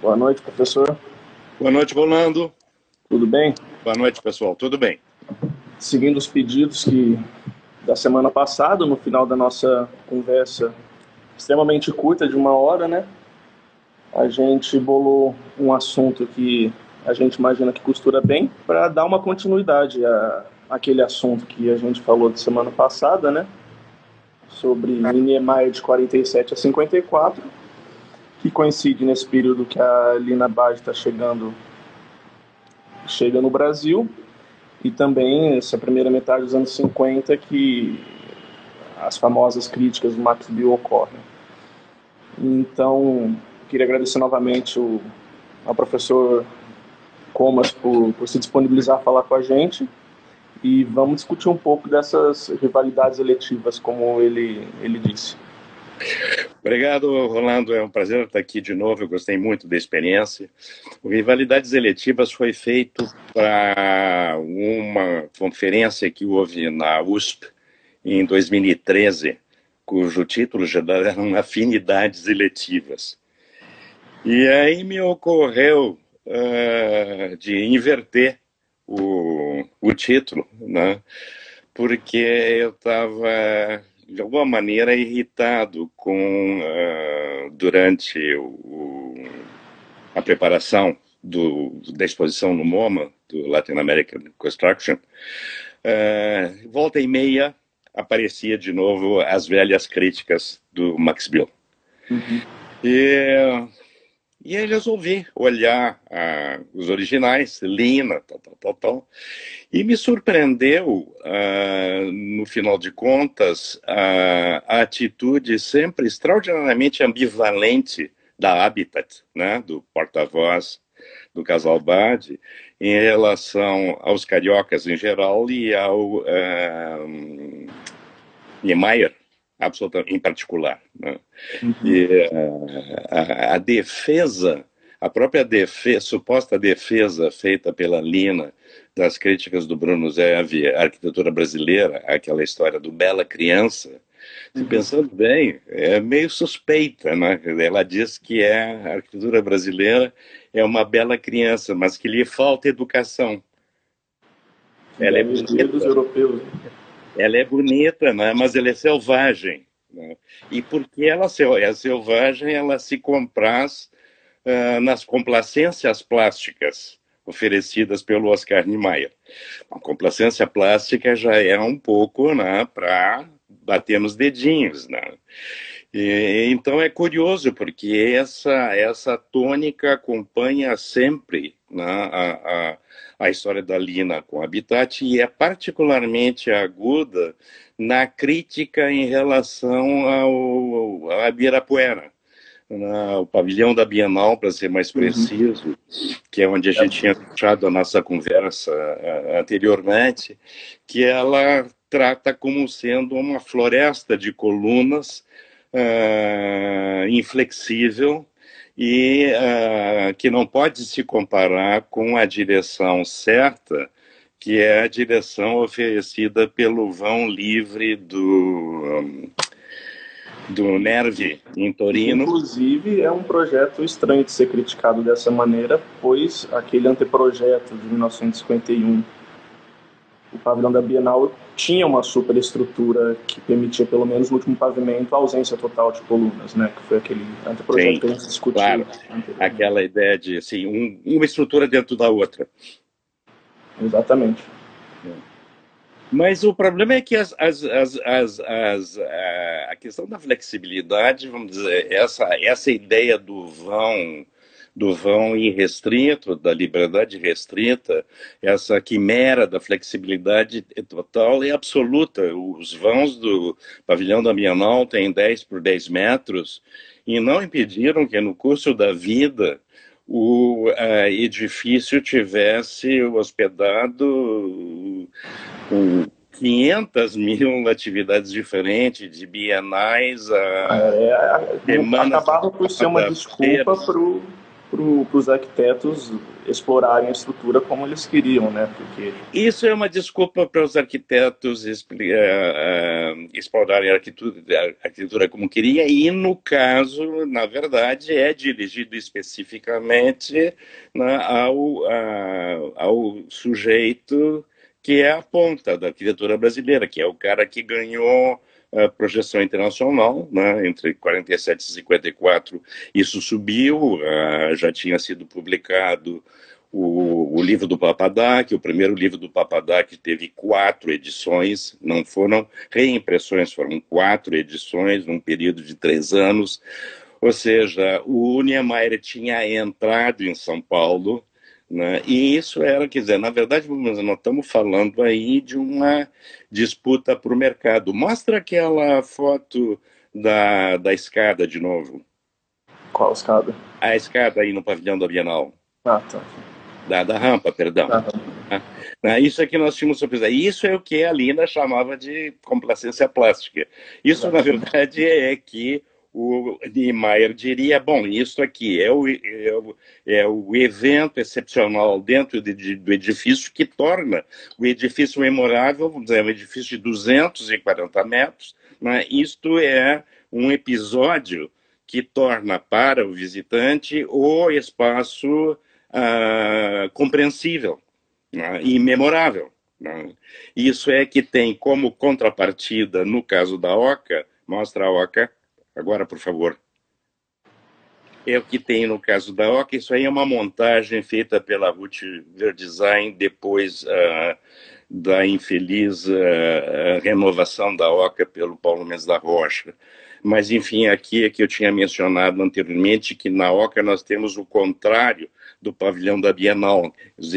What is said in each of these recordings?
Boa noite, professor. Boa noite, Rolando. Tudo bem? Boa noite, pessoal. Tudo bem? Seguindo os pedidos que da semana passada, no final da nossa conversa extremamente curta, de uma hora, né? A gente bolou um assunto que a gente imagina que costura bem para dar uma continuidade a aquele assunto que a gente falou de semana passada, né? Sobre Niemeyer de 47 a 54 que coincide nesse período que a Lina Bage está chegando chega no Brasil e também essa primeira metade dos anos 50 que as famosas críticas do Max Bill ocorrem. Então, queria agradecer novamente o, ao professor Comas por, por se disponibilizar a falar com a gente e vamos discutir um pouco dessas rivalidades eletivas, como ele, ele disse. Obrigado, Rolando. É um prazer estar aqui de novo. Eu gostei muito da experiência. O Rivalidades Eletivas foi feito para uma conferência que houve na USP em 2013, cujo título já era Afinidades Eletivas. E aí me ocorreu uh, de inverter o, o título, né? porque eu estava de alguma maneira irritado com uh, durante o, a preparação do, da exposição no MoMA do Latin American Construction uh, volta e meia aparecia de novo as velhas críticas do Max Bill uhum. e e aí resolvi olhar ah, os originais, Lina, tal, tal, tal, tal. E me surpreendeu, ah, no final de contas, ah, a atitude sempre extraordinariamente ambivalente da Habitat, né, do porta-voz do casal Bade, em relação aos cariocas em geral e ao Niemeyer, absolutamente em particular. Né? Uhum. E uh, a, a, defesa, a própria defesa, suposta defesa feita pela Lina das críticas do Bruno Zev à arquitetura brasileira, aquela história do Bela Criança, uhum. pensando bem, é meio suspeita, né? Ela diz que é, a arquitetura brasileira é uma bela criança, mas que lhe falta educação. Ela é bonita. dos europeus. Né? Ela é bonita, né? mas ela é selvagem. Né? E porque ela é selvagem, ela se compraz uh, nas complacências plásticas oferecidas pelo Oscar Niemeyer. A complacência plástica já é um pouco né, para bater nos dedinhos. Né? E, então é curioso, porque essa, essa tônica acompanha sempre né, a, a a história da Lina com Habitat e é particularmente aguda na crítica em relação ao, ao Ibirapuera, o pavilhão da Bienal, para ser mais uhum. preciso, uhum. que é onde a gente tinha fechado a nossa conversa anteriormente, que ela trata como sendo uma floresta de colunas uh, inflexível e uh, que não pode se comparar com a direção certa, que é a direção oferecida pelo vão livre do, um, do Nervi, em Torino. Inclusive, é um projeto estranho de ser criticado dessa maneira, pois aquele anteprojeto de 1951 o pavilhão da Bienal tinha uma superestrutura que permitia, pelo menos no último pavimento, a ausência total de colunas, né? Que foi aquele anteprojeto Sim, que a gente discutiu. Claro. Aquela ideia de assim, um, uma estrutura dentro da outra. Exatamente. Mas o problema é que as, as, as, a questão da flexibilidade, vamos dizer, essa, essa ideia do vão do vão irrestrito, da liberdade restrita, essa quimera da flexibilidade total e absoluta. Os vãos do pavilhão da Bienal têm 10 por 10 metros e não impediram que no curso da vida o uh, edifício tivesse hospedado um, 500 mil atividades diferentes, de bienais a. É, é, acabava por ser uma desculpa para o para os arquitetos explorarem a estrutura como eles queriam, né? Porque isso é uma desculpa para os arquitetos uh, uh, explorarem a arquitetura, a arquitetura como queria e no caso, na verdade, é dirigido especificamente né, ao, ao sujeito que é a ponta da arquitetura brasileira, que é o cara que ganhou a projeção internacional, né, entre 47 e 54, isso subiu, uh, já tinha sido publicado o, o, livro do Papadak, o primeiro livro do Papadak teve quatro edições, não foram reimpressões, foram quatro edições num período de três anos, ou seja, o Niemeyer tinha entrado em São Paulo, né? E isso era, quer dizer, na verdade, nós estamos falando aí de uma disputa para o mercado. Mostra aquela foto da, da escada de novo. Qual escada? A escada aí no pavilhão da Bienal. Ah, tá. Da, da rampa, perdão. Ah, tá. ah, isso aqui nós tínhamos surpresa. Isso é o que a Lina chamava de complacência plástica. Isso, na verdade, é que o Niemeyer diria: bom, isso aqui é o, é o, é o evento excepcional dentro de, de, do edifício que torna o edifício memorável, vamos dizer, um edifício de 240 metros. Né? Isto é um episódio que torna para o visitante o espaço ah, compreensível né? e memorável. Né? Isso é que tem como contrapartida, no caso da OCA, mostra a OCA Agora, por favor. É o que tem no caso da OCA. Isso aí é uma montagem feita pela Ruth Verdesign depois uh, da infeliz uh, renovação da OCA pelo Paulo Mendes da Rocha. Mas, enfim, aqui é que eu tinha mencionado anteriormente que na OCA nós temos o contrário do pavilhão da Bienal, os,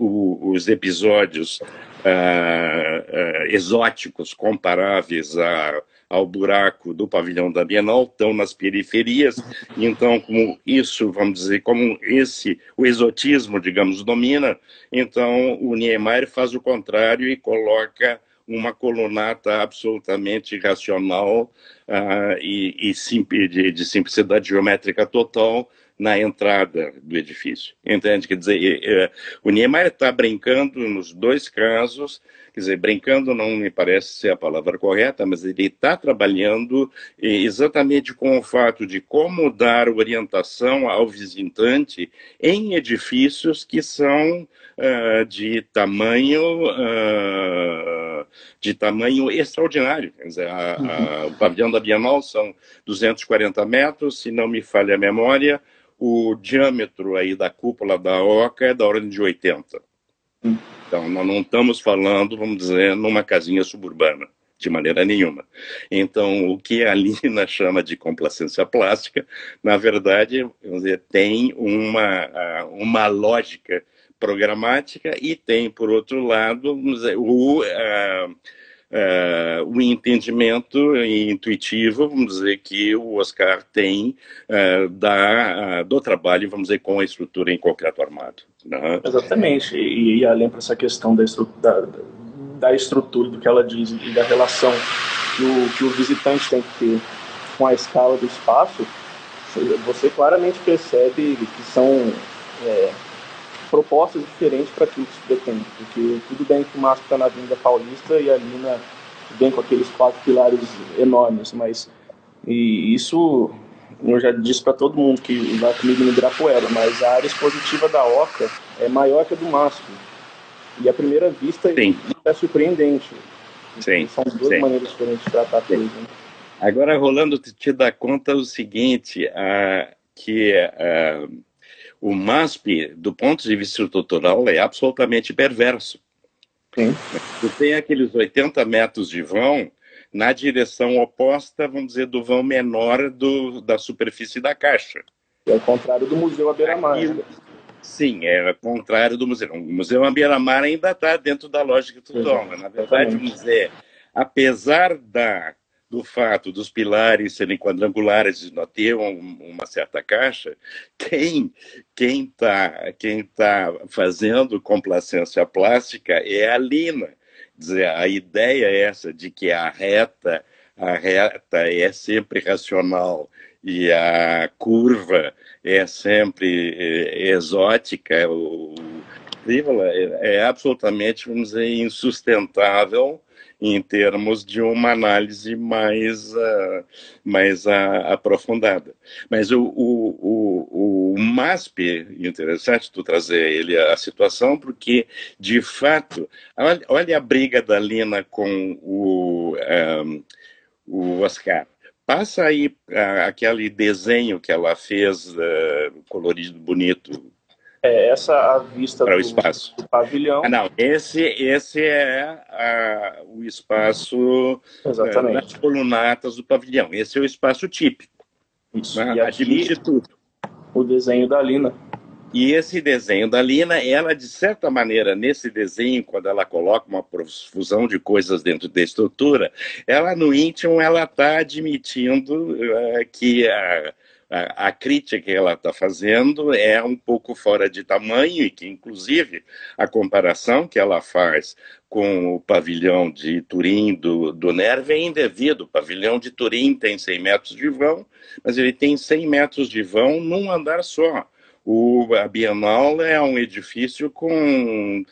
os episódios uh, exóticos comparáveis a ao buraco do pavilhão da Bienal, estão nas periferias. Então, como isso, vamos dizer, como esse, o exotismo, digamos, domina, então o Niemeyer faz o contrário e coloca uma colunata absolutamente racional uh, e, e de, de simplicidade geométrica total na entrada do edifício. Entende? Quer dizer, o Niemeyer está brincando nos dois casos, quer dizer, brincando não me parece ser a palavra correta, mas ele está trabalhando exatamente com o fato de como dar orientação ao visitante em edifícios que são uh, de tamanho uh, de tamanho extraordinário. Quer dizer, a, a, uhum. o pavilhão da Bienal são 240 metros, se não me falha a memória, o diâmetro aí da cúpula da oca é da ordem de 80. Então, nós não estamos falando, vamos dizer, numa casinha suburbana, de maneira nenhuma. Então, o que a Lina chama de complacência plástica, na verdade, vamos dizer, tem uma, uma lógica programática e tem, por outro lado, vamos dizer, o, uh, o entendimento intuitivo, vamos dizer, que o Oscar tem uh, da, uh, do trabalho, vamos dizer, com a estrutura em concreto armado. Né? Exatamente, e, e além para essa questão da, da, da estrutura, do que ela diz, e da relação que o, que o visitante tem que ter com a escala do espaço, você claramente percebe que são é, propostas diferentes para aquilo que se pretende. Porque tudo bem que o Márcio está na Avenida Paulista e a Lina vem com aqueles quatro pilares enormes, mas e isso eu já disse para todo mundo que vai comigo no Ibirapuera, mas a área expositiva da Oca é maior que a do Márcio. E à primeira vista Sim. é surpreendente. Sim. São duas Sim. maneiras diferentes de tratar a coisa. Né? Agora, Rolando, te dá conta o seguinte, a, que a, o MASP, do ponto de vista estrutural, é absolutamente perverso. Sim. Tu tem aqueles 80 metros de vão na direção oposta, vamos dizer, do vão menor do, da superfície da caixa. É o contrário do Museu Abeira-Mar. Né? Sim, é o contrário do museu. O Museu Abeira-Mar ainda está dentro da lógica do Dom. Na verdade, vamos dizer, apesar da do fato dos pilares serem quadrangulares e não ter um, uma certa caixa, quem quem está quem tá fazendo complacência plástica é a Lina. Dizer, a ideia é essa de que a reta a reta é sempre racional e a curva é sempre é, exótica, o, é absolutamente, vamos dizer, insustentável em termos de uma análise mais, uh, mais uh, aprofundada. Mas o, o, o, o MASP, interessante tu trazer ele a, situação, porque, de fato, olha, olha, a briga da Lina com o, um, o Oscar. Passa aí uh, aquele desenho que ela fez, colorido, bonito, é essa a vista para do, o espaço. do pavilhão. Ah, não, esse, esse é a, o espaço Exatamente. das colunatas do pavilhão. Esse é o espaço típico. Isso. Né? E Admite tudo. O desenho da Lina. E esse desenho da Lina, ela, de certa maneira, nesse desenho, quando ela coloca uma profusão de coisas dentro da estrutura, ela, no íntimo, ela está admitindo uh, que a a, a crítica que ela está fazendo é um pouco fora de tamanho e que, inclusive, a comparação que ela faz com o pavilhão de Turim do, do Nerve é indevido. O pavilhão de Turim tem 100 metros de vão, mas ele tem 100 metros de vão num andar só. O, a Bienal é um edifício com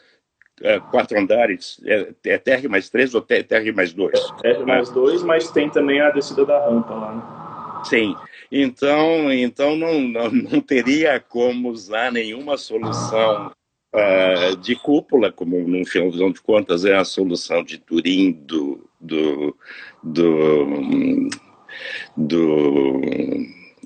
é, quatro andares, é, é TR mais três ou TR mais dois? TR mais dois, mas tem também a descida da rampa lá, né? Sim. Então, então não, não, não teria como usar nenhuma solução uh, de cúpula, como no final de contas é a solução de Turim do, do, do, do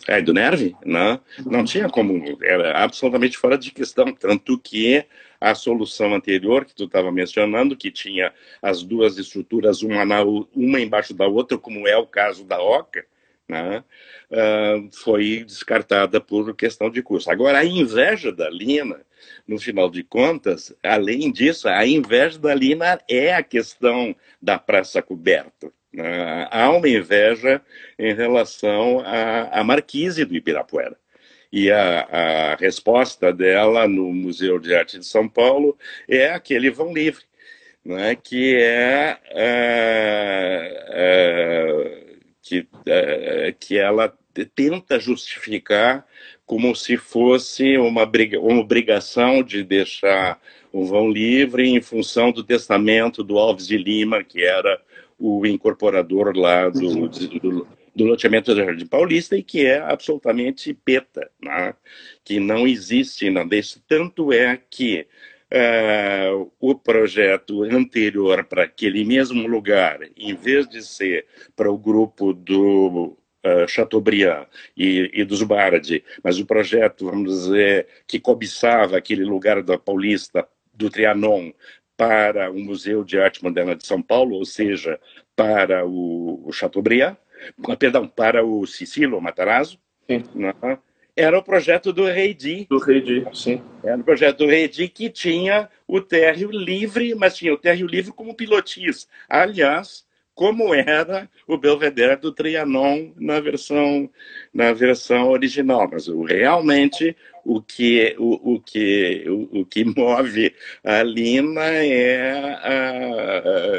é, do Nerve, né? não tinha como, era absolutamente fora de questão, tanto que a solução anterior que tu estava mencionando, que tinha as duas estruturas, uma, na, uma embaixo da outra, como é o caso da Oca, né? uh, foi descartada por questão de custo. Agora, a inveja da Lina, no final de contas, além disso, a inveja da Lina é a questão da praça coberta. Né? Há uma inveja em relação à, à Marquise do Ibirapuera. E a, a, resposta dela no Museu de Arte de São Paulo é aquele vão livre, né? que é, é que, é, que ela tenta justificar como se fosse uma, briga, uma obrigação de deixar o vão livre em função do testamento do Alves de Lima, que era o incorporador lá do, do, do loteamento do Jardim Paulista e que é absolutamente peta, né? que não existe não desse tanto é que uh, o projeto anterior para aquele mesmo lugar, em vez de ser para o grupo do uh, Chateaubriand e, e dos Bardi, mas o projeto, vamos dizer, que cobiçava aquele lugar da Paulista, do Trianon, para o Museu de Arte Moderna de São Paulo, ou seja, para o, o Chateaubriand, perdão, para o Cicilo Matarazzo. Né? Era o projeto do Reidi. Do Reidi, sim. Era o projeto do Reidi que tinha o térreo livre, mas tinha o térreo livre como pilotis. Aliás, como era o Belvedere do Trianon na versão, na versão original. Mas realmente o que, o, o que, o, o, que move a Lina é, a,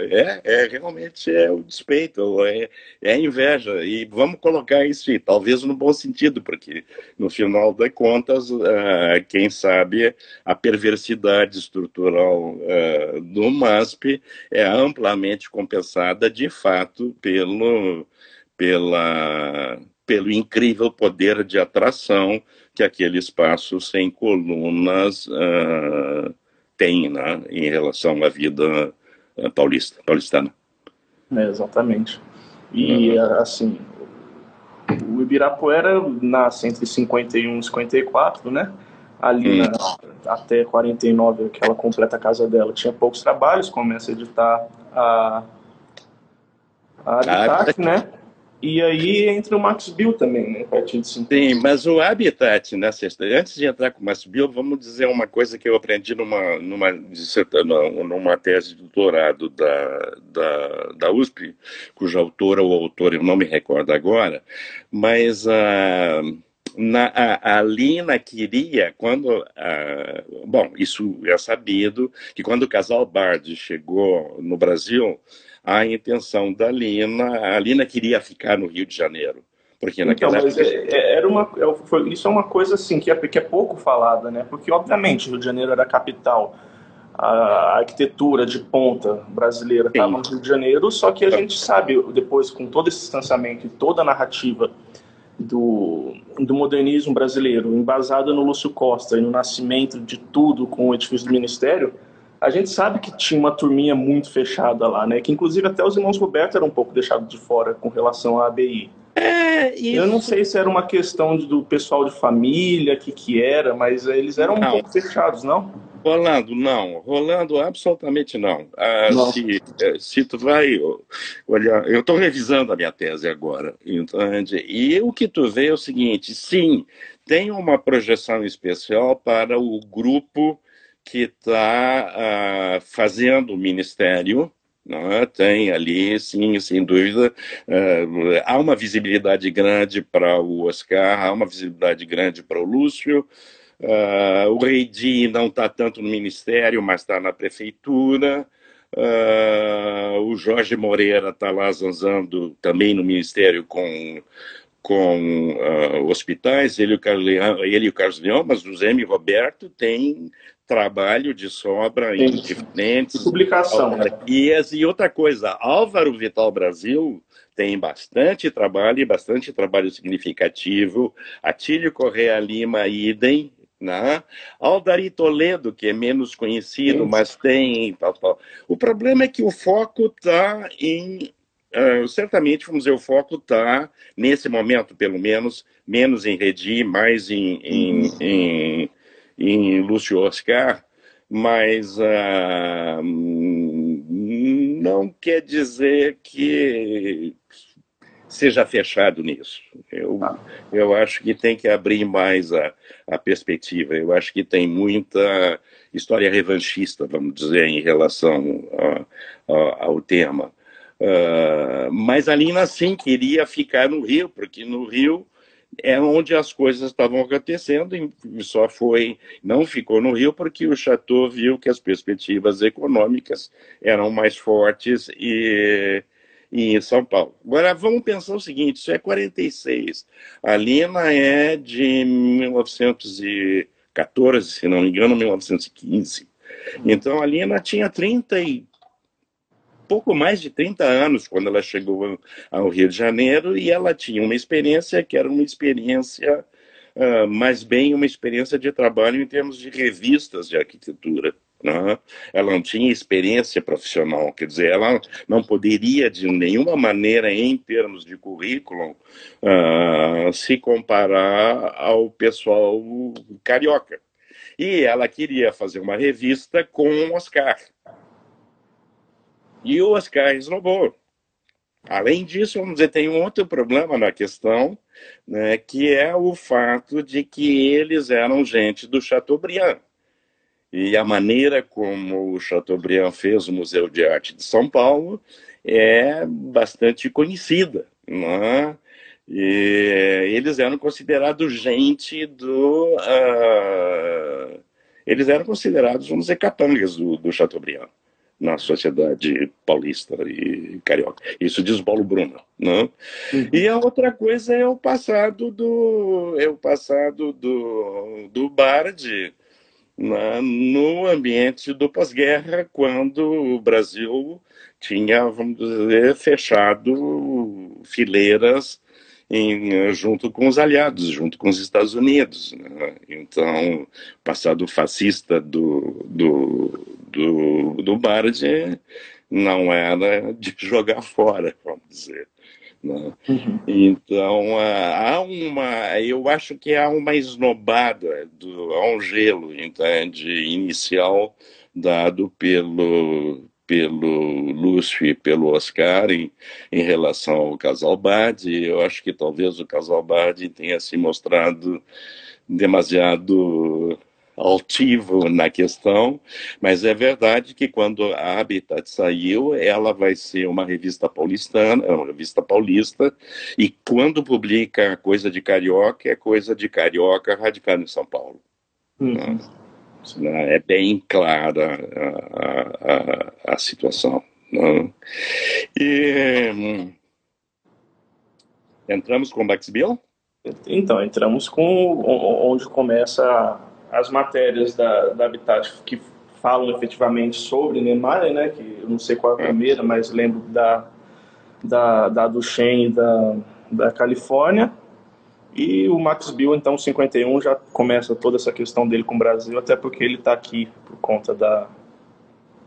é, é, realmente é o despeito, é, é a inveja. E vamos colocar isso, talvez no bom sentido, porque no final das contas, uh, quem sabe a perversidade estrutural uh, do MASP é amplamente compensada de fato pelo, pela, pelo incrível poder de atração que aquele espaço sem colunas uh, tem né, em relação à vida uh, paulista, paulistana. É, exatamente. E, uhum. assim, o Ibirapuera nasce entre 51 e 54, né? Ali na, até 49, que ela completa a casa dela, tinha poucos trabalhos, começa a editar a, a Habitat, né? E aí entra o Max Bill também, né? A partir de 50. Sim, mas o Habitat, né, antes de entrar com o Max Bill, vamos dizer uma coisa que eu aprendi numa, numa, numa tese de doutorado da, da, da USP, cuja autora ou autor eu não me recordo agora, mas a. Uh, na, a, a, Lina queria, quando. bom, isso é sabido, que quando o casal Bard chegou no Brasil, a intenção da Lina. A Lina queria ficar no Rio de Janeiro, Porque naquela então, época... É, é, era uma, é, foi, isso é uma coisa assim que é, que é pouco falada, né? Porque, obviamente, Rio de Janeiro era a capital, a arquitetura de ponta brasileira estava no Rio de Janeiro, só que a gente sabe, depois, com todo esse distanciamento e toda a narrativa do, do modernismo brasileiro, embasada no Lúcio Costa e no nascimento de tudo com o edifício do Ministério, a gente sabe que tinha uma turminha muito fechada lá, né? Que inclusive até os irmãos Roberto eram um pouco deixados de fora com relação à ABI. É, isso... Eu não sei se era uma questão do pessoal de família, que que era, mas eles eram não. um pouco fechados, não? Rolando, não. Rolando, absolutamente não. Ah. Se, eh, se tu vai olhar, eu estou revisando a minha tese agora, entende? E o que tu vê é o seguinte: sim, tem uma projeção especial para o grupo que está ah, fazendo o ministério, é? tem ali, sim, sem dúvida, uh, há uma visibilidade grande para o Oscar, há uma visibilidade grande para o Lúcio, uh, o Reidi não está tanto no Ministério, mas está na Prefeitura, uh, o Jorge Moreira está lá zanzando também no Ministério com com uh, hospitais, ele, e o Carlos Leão, mas o Zé Roberto tem trabalho de sobra em diferentes publicação né? e outra coisa Álvaro Vital Brasil tem bastante trabalho e bastante trabalho significativo Atílio Correa Lima idem né? Aldari Toledo, que é menos conhecido, Sim. mas tem. Tal, tal. O problema é que o foco está em. Uh, certamente, vamos dizer, o foco está, nesse momento, pelo menos, menos em Redi, mais em, em, uhum. em em Lúcio Oscar, mas uh, não quer dizer que seja fechado nisso. Eu, ah. eu acho que tem que abrir mais a, a perspectiva. Eu acho que tem muita história revanchista, vamos dizer, em relação a, a, ao tema. Uh, mas a Lina sim queria ficar no Rio, porque no Rio é onde as coisas estavam acontecendo e só foi, não ficou no Rio porque o Chateau viu que as perspectivas econômicas eram mais fortes e, e em São Paulo. Agora vamos pensar o seguinte, isso é 46, a Lina é de 1914, se não me engano, 1915. Então a Lina tinha 30 e pouco mais de 30 anos quando ela chegou ao Rio de Janeiro e ela tinha uma experiência que era uma experiência, uh, mais bem uma experiência de trabalho em termos de revistas de arquitetura. Né? Ela não tinha experiência profissional, quer dizer, ela não poderia de nenhuma maneira, em termos de currículo, uh, se comparar ao pessoal carioca. E ela queria fazer uma revista com Oscar. E o Oscar esnobou. Além disso, vamos dizer, tem um outro problema na questão, né, que é o fato de que eles eram gente do Chateaubriand. E a maneira como o Chateaubriand fez o Museu de Arte de São Paulo é bastante conhecida. Né? E eles eram considerados gente do. Uh, eles eram considerados, vamos dizer, capangas do, do Chateaubriand na sociedade paulista e carioca. Isso diz Paulo Bruno, né? Uhum. E a outra coisa é o passado do é o passado do do Bardi né? no ambiente do pós-guerra, quando o Brasil tinha, vamos dizer, fechado fileiras em, junto com os aliados, junto com os Estados Unidos. Né? Então, o passado fascista do, do, do, do Bardi não era de jogar fora, vamos dizer. Né? Uhum. Então há uma, eu acho que há uma esnobada, do, há um gelo, entende, inicial dado pelo pelo Lúcio e pelo Oscar em, em relação ao casal Bardi. Eu acho que talvez o casal Bardi tenha se mostrado demasiado altivo na questão, mas é verdade que quando a Habitat saiu, ela vai ser uma revista paulistana, é uma revista paulista, e quando publica coisa de carioca, é coisa de carioca radicado em São Paulo. Uhum. Né? Né? É bem clara a, a, a situação. Né? E, Entramos com o Max Bill? Então, entramos com onde começa as matérias da, da Habitat que falam efetivamente sobre Neymar, né? Que eu não sei qual é a primeira, mas lembro da, da, da do Shen da, da Califórnia. E o Max Bill, então, 51, já começa toda essa questão dele com o Brasil, até porque ele está aqui por conta da.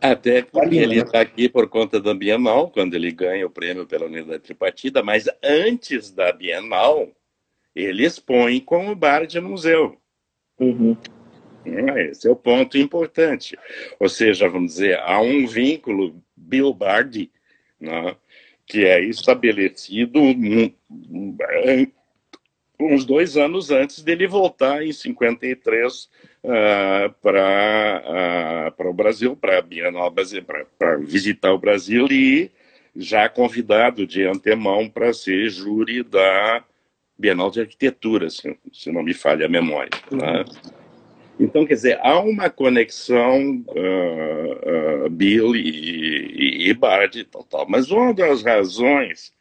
Até porque ele está né? aqui por conta da Bienal, quando ele ganha o prêmio pela unidade tripartida, mas antes da Bienal, ele expõe com o bar de museu. Uhum. É, esse é o ponto importante. Ou seja, vamos dizer, há um vínculo Bill Bardi, né, que é estabelecido uns dois anos antes dele voltar em 53 uh, para uh, o Brasil, para Bienal Brasil, para visitar o Brasil e já convidado de antemão para ser júri da Bienal de Arquitetura, se, se não me falha a memória. Né? Então, quer dizer, há uma conexão uh, uh, Bill e, e, e Bard e tal, tal. Mas uma das razões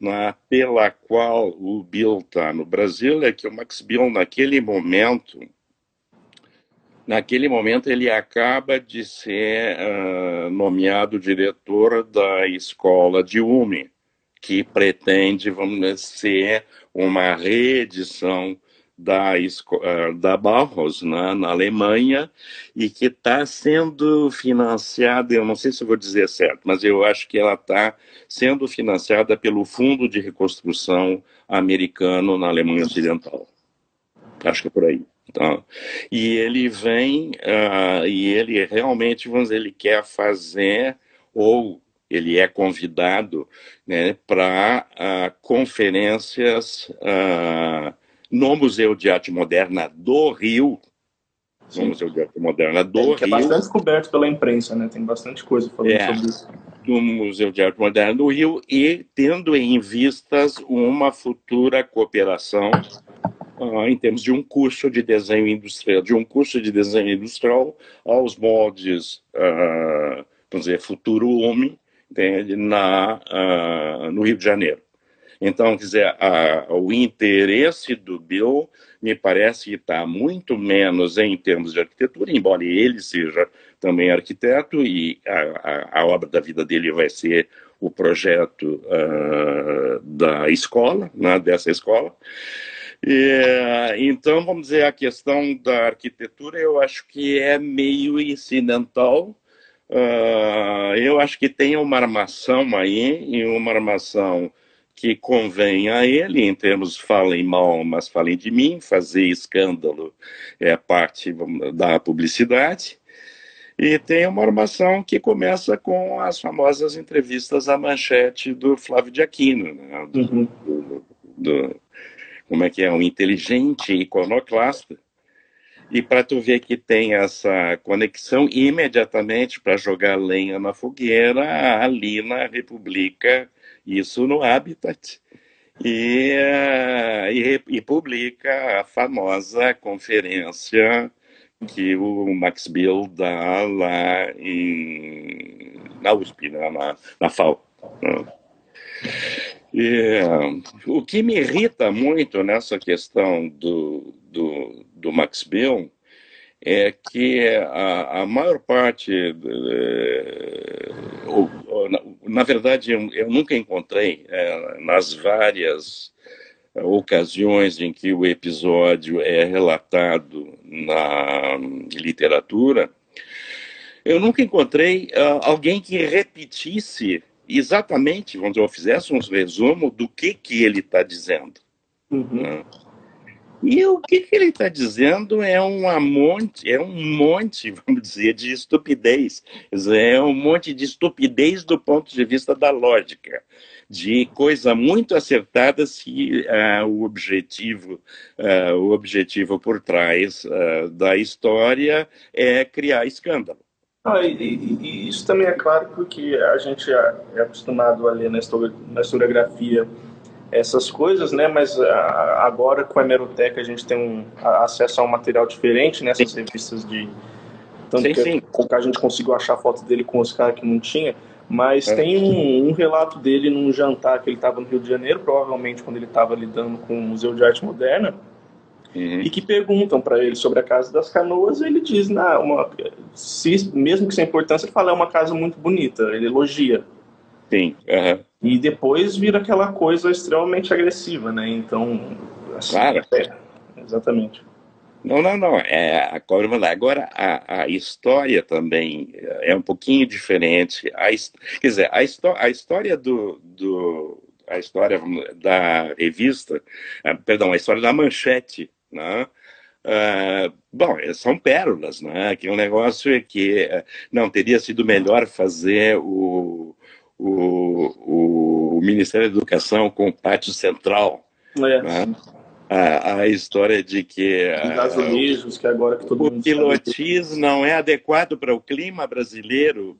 né, pela qual o Bill está no Brasil é que o Max Bill, naquele momento, naquele momento ele acaba de ser uh, nomeado diretor da escola de UME, que pretende, vamos dizer, ser uma reedição da, eh, da Bauhaus, né, na Alemanha, e que está sendo financiada, eu não sei se vou dizer certo, mas eu acho que ela está sendo financiada pelo Fundo de Reconstrução Americano na Alemanha Ocidental. Acho que é por aí. Tá? E ele vem, uh, e ele realmente, vamos dizer, ele quer fazer, ou ele é convidado né, para uh, conferências uh, no Museu de Arte Moderna do Rio, Sim. no Museu de Arte Moderna do é, Rio. é bastante coberto pela imprensa, né? Tem bastante coisa falando é, sobre isso. No Museu de Arte Moderna do Rio e tendo em vistas uma futura cooperação uh, em termos de um curso de desenho industrial, de um curso de desenho industrial aos moldes, uh, vamos dizer, futuro homem, entende? na, uh, no Rio de Janeiro. Então, dizer, a, o interesse do Bill me parece que está muito menos em termos de arquitetura, embora ele seja também arquiteto e a, a, a obra da vida dele vai ser o projeto uh, da escola, né, dessa escola. E, então, vamos dizer, a questão da arquitetura eu acho que é meio incidental, Uh, eu acho que tem uma armação aí, e uma armação que convém a ele, em termos falem mal, mas falem de mim, fazer escândalo é parte da publicidade. E tem uma armação que começa com as famosas entrevistas à manchete do Flávio de Aquino, né? do, uhum. do, do, como é que é, um inteligente iconoclasta, e para tu ver que tem essa conexão imediatamente para jogar lenha na fogueira, ali na República, isso no Habitat, e, e, e publica a famosa conferência que o Max Bill dá lá em, na USP, né, na, na FAO. E, o que me irrita muito nessa questão do, do, do Max Bill é que a, a maior parte, ou, ou, na, na, verdade, eu, eu nunca encontrei é, nas várias ocasiões em que o episódio é relatado na literatura, eu nunca encontrei uh, alguém que repetisse exatamente, vamos dizer, ou fizesse um resumo do que, que ele está dizendo. Uhum. Né? E o que, que ele está dizendo é um monte, é um monte, vamos dizer, de estupidez. É um monte de estupidez do ponto de vista da lógica, de coisa muito acertada se uh, o objetivo, uh, o objetivo por trás uh, da história é criar escândalo. Ah, e, e, e, isso também é claro porque a gente é, é acostumado a ler na, na historiografia essas coisas, né? Mas ah, agora com a hemeroteca a gente tem um acesso a um material diferente nessas sim. revistas de tanto sim, que, sim. que a gente conseguiu achar foto dele com os caras que não tinha. Mas é. tem um, um, relato dele num jantar que ele estava no Rio de Janeiro, provavelmente quando ele estava lidando com o Museu de Arte Moderna, uhum. e que perguntam para ele sobre a Casa das Canoas, e ele diz, nah, uma, se, mesmo que sem importância, ele fala, é uma casa muito bonita, ele elogia. Sim. Uhum. E depois vira aquela coisa extremamente agressiva, né? Então, assim, claro. É, exatamente. Não, não, não. É a cobra Agora, a, a história também é um pouquinho diferente. A, quer dizer, a, a história do, do, a história da revista, ah, perdão, a história da manchete, né? Uh, bom, são pérolas, né? Que é um negócio que não teria sido melhor fazer o, o, o Ministério da Educação com o pátio central. É. Né? a, a história de que Unidos, que agora que todo o pilotis não é adequado para o clima brasileiro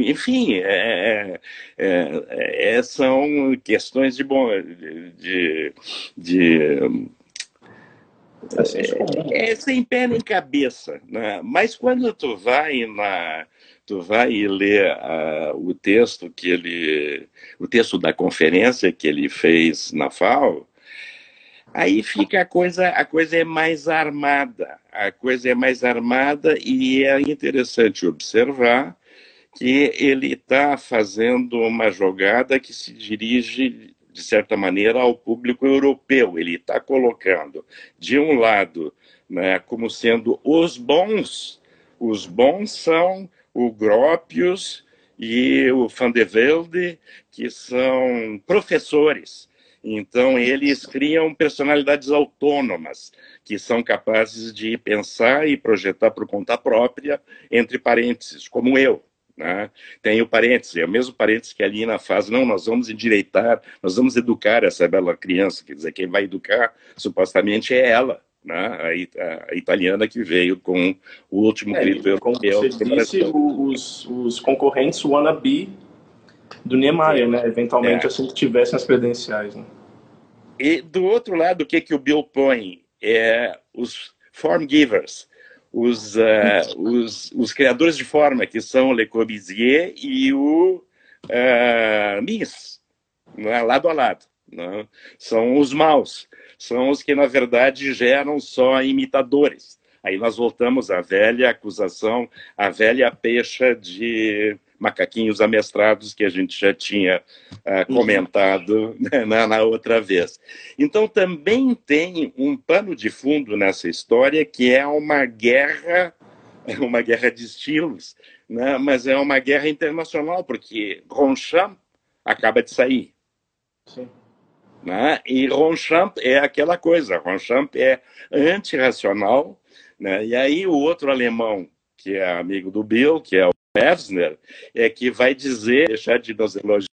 enfim, é, é, é, são questões de bom de, de é, é, sem pé nem cabeça, né? Mas quando tu vai na tu vai ler uh, o texto que ele, o texto da conferência que ele fez na FAO, aí fica a coisa, a coisa é mais armada, a coisa é mais armada e é interessante observar que ele está fazendo uma jogada que se dirige de certa maneira ao público europeu. Ele está colocando de um lado, né, como sendo os bons, os bons são o Gropius e o Van de Velde, que são professores. Então, eles criam personalidades autônomas, que são capazes de pensar e projetar por conta própria, entre parênteses, como eu. Né? Tem o parênteses, é o mesmo parênteses que a Lina faz, não, nós vamos endireitar, nós vamos educar essa bela criança, quer dizer, quem vai educar supostamente é ela né, a, a, italiana que veio com o último é, grito europeu. Você disse, os, os concorrentes wannabe do Niemeyer, né? Eventualmente, é. assim que tivessem as credenciais. Né? E do outro lado, o que, que o Bill põe? É os form givers, os, uh, os, os, criadores de forma, que são Le Corbusier e o uh, Mies, né? lado a lado. Né? São os maus são os que, na verdade, geram só imitadores. Aí nós voltamos à velha acusação, à velha pecha de macaquinhos amestrados que a gente já tinha uh, comentado né, na, na, outra vez. Então também tem um pano de fundo nessa história que é uma guerra, uma guerra de estilos, né, mas é uma guerra internacional porque Ronchamp acaba de sair. Sim. Né? E Ronchamp é aquela coisa, Ronchamp é antirracional, né? e aí o outro alemão, que é amigo do Bill, que é o Mevsner, é que vai dizer, deixar de nos elogiar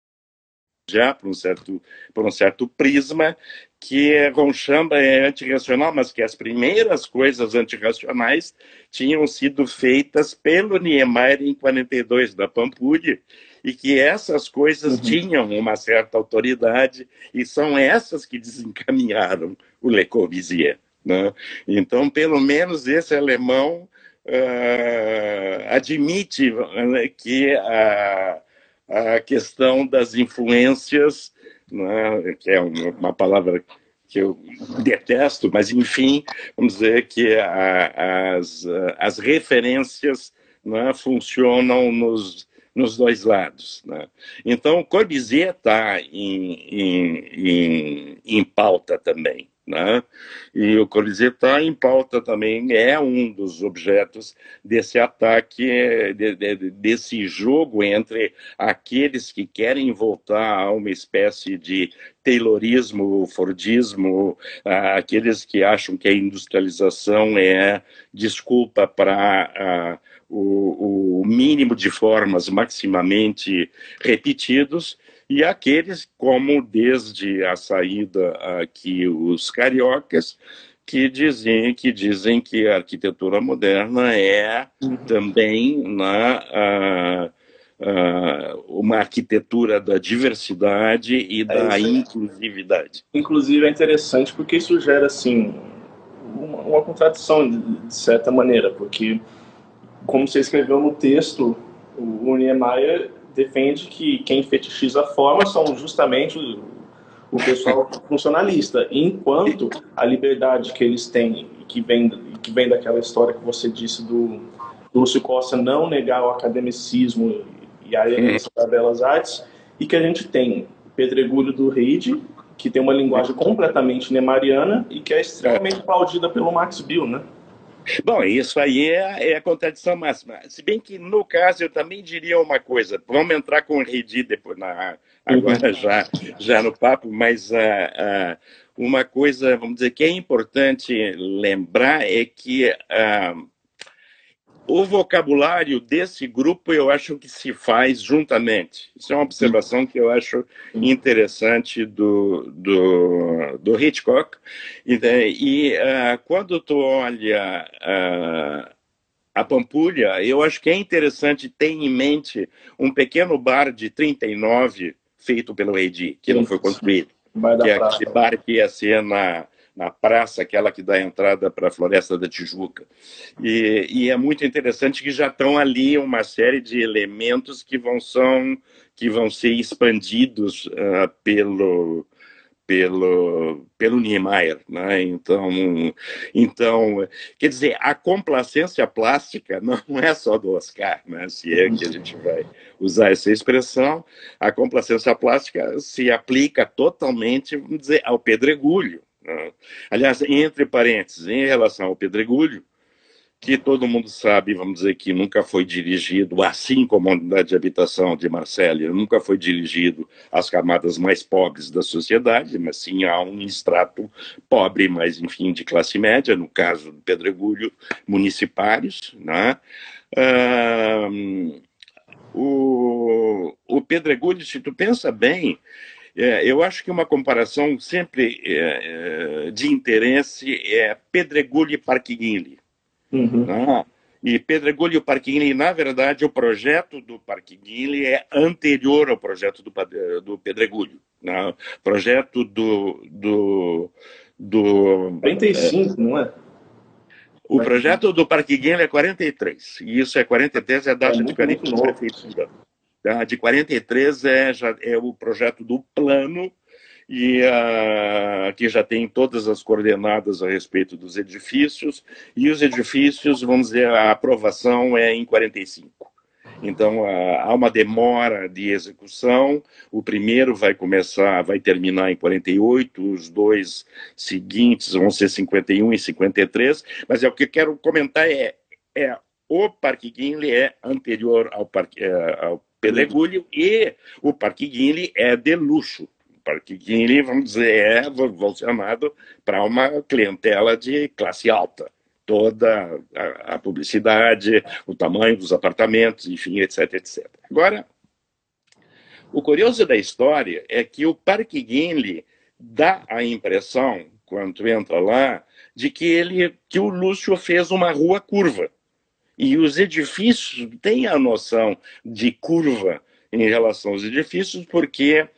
por um certo, por um certo prisma, que Ronchamp é antirracional, mas que as primeiras coisas antirracionais tinham sido feitas pelo Niemeyer em 42, da Pampulha, e que essas coisas uhum. tinham uma certa autoridade e são essas que desencaminharam o Le Corbusier. Né? Então, pelo menos esse alemão uh, admite né, que a, a questão das influências, né, que é uma palavra que eu detesto, mas enfim, vamos dizer que a, as, as referências né, funcionam nos, nos dois lados. Né? Então, Corbusier está em, em, em, em pauta também. Né? E o Coliseu está em pauta também, é um dos objetos desse ataque, de, de, desse jogo entre aqueles que querem voltar a uma espécie de Taylorismo, Fordismo, aqueles que acham que a industrialização é desculpa para o, o mínimo de formas maximamente repetidos, e aqueles, como desde a saída aqui os cariocas, que dizem que, dizem que a arquitetura moderna é uhum. também na, uma arquitetura da diversidade e é da inclusividade. Inclusive é interessante porque isso gera assim uma, uma contradição de, de certa maneira, porque como você escreveu no texto, O Niemeyer defende que quem fetichiza a forma são justamente o, o pessoal funcionalista, enquanto a liberdade que eles têm, que vem, que vem daquela história que você disse do, do Lúcio Costa não negar o academicismo e a herança das belas artes, e que a gente tem Pedregulho do Reid, que tem uma linguagem completamente nemariana e que é extremamente aplaudida pelo Max Bill, né? Bom, isso aí é, é, a contradição máxima. Se bem que, no caso, eu também diria uma coisa. Vamos entrar com o Redi depois, na, agora já, já no papo, mas uh, uh, uma coisa, vamos dizer, que é importante lembrar é que uh, o vocabulário desse grupo eu acho que se faz juntamente. Isso é uma observação que eu acho interessante do, do, do Hitchcock. E, e uh, quando tu olha uh, a Pampulha, eu acho que é interessante ter em mente um pequeno bar de 39 feito pelo Edi, que não foi construído. Que é aquele bar que ia ser na na praça, aquela que dá entrada para a Floresta da Tijuca. E, e, é muito interessante que já estão ali uma série de elementos que vão, são, que vão ser expandidos uh, pelo, pelo, pelo Niemeyer. Né? Então, então, quer dizer, a complacência plástica não é só do Oscar, né? se é que a gente vai usar essa expressão, a complacência plástica se aplica totalmente, vamos dizer, ao pedregulho. Né? Aliás, entre parênteses, em relação ao Pedregulho, que todo mundo sabe, vamos dizer que nunca foi dirigido, assim como a unidade de habitação de Marcélia, nunca foi dirigido às camadas mais pobres da sociedade, mas sim a um extrato pobre, mas enfim, de classe média, no caso do Pedregulho, municipários. Né? Ah, o, o Pedregulho, se tu pensa bem, é, eu acho que uma comparação sempre é, é de interesse é Pedregulho e Parquinhili. Uhum. Né? E Pedregulho e Parquinhili, na verdade, o projeto do Parquinhili é anterior ao projeto do, do Pedregulho. Né? O projeto do, do, do 45, é, não é? O projeto do Parquinhili é 43. E isso é 43, é a data é de 43. Tá? De 43 é, já, é o projeto do plano, e uh, que já tem todas as coordenadas a respeito dos edifícios, e os edifícios, vamos dizer, a aprovação é em 45. Então, uh, há uma demora de execução. O primeiro vai começar, vai terminar em 48, os dois seguintes vão ser 51 e 53. Mas é o que eu quero comentar é, é o Parque Guinle é anterior ao, parque, uh, ao Pedregulho e o Parque Guinle é de luxo. O Parque Guinle, vamos dizer, é vocacionado para uma clientela de classe alta. Toda a, a, publicidade, o tamanho dos apartamentos, enfim, etc, etc. Agora, o curioso da história é que o Parque Guinle dá a impressão, quando entra lá, de que ele, que o Lúcio fez uma rua curva. E os edifícios têm a noção de curva em relação aos edifícios, porque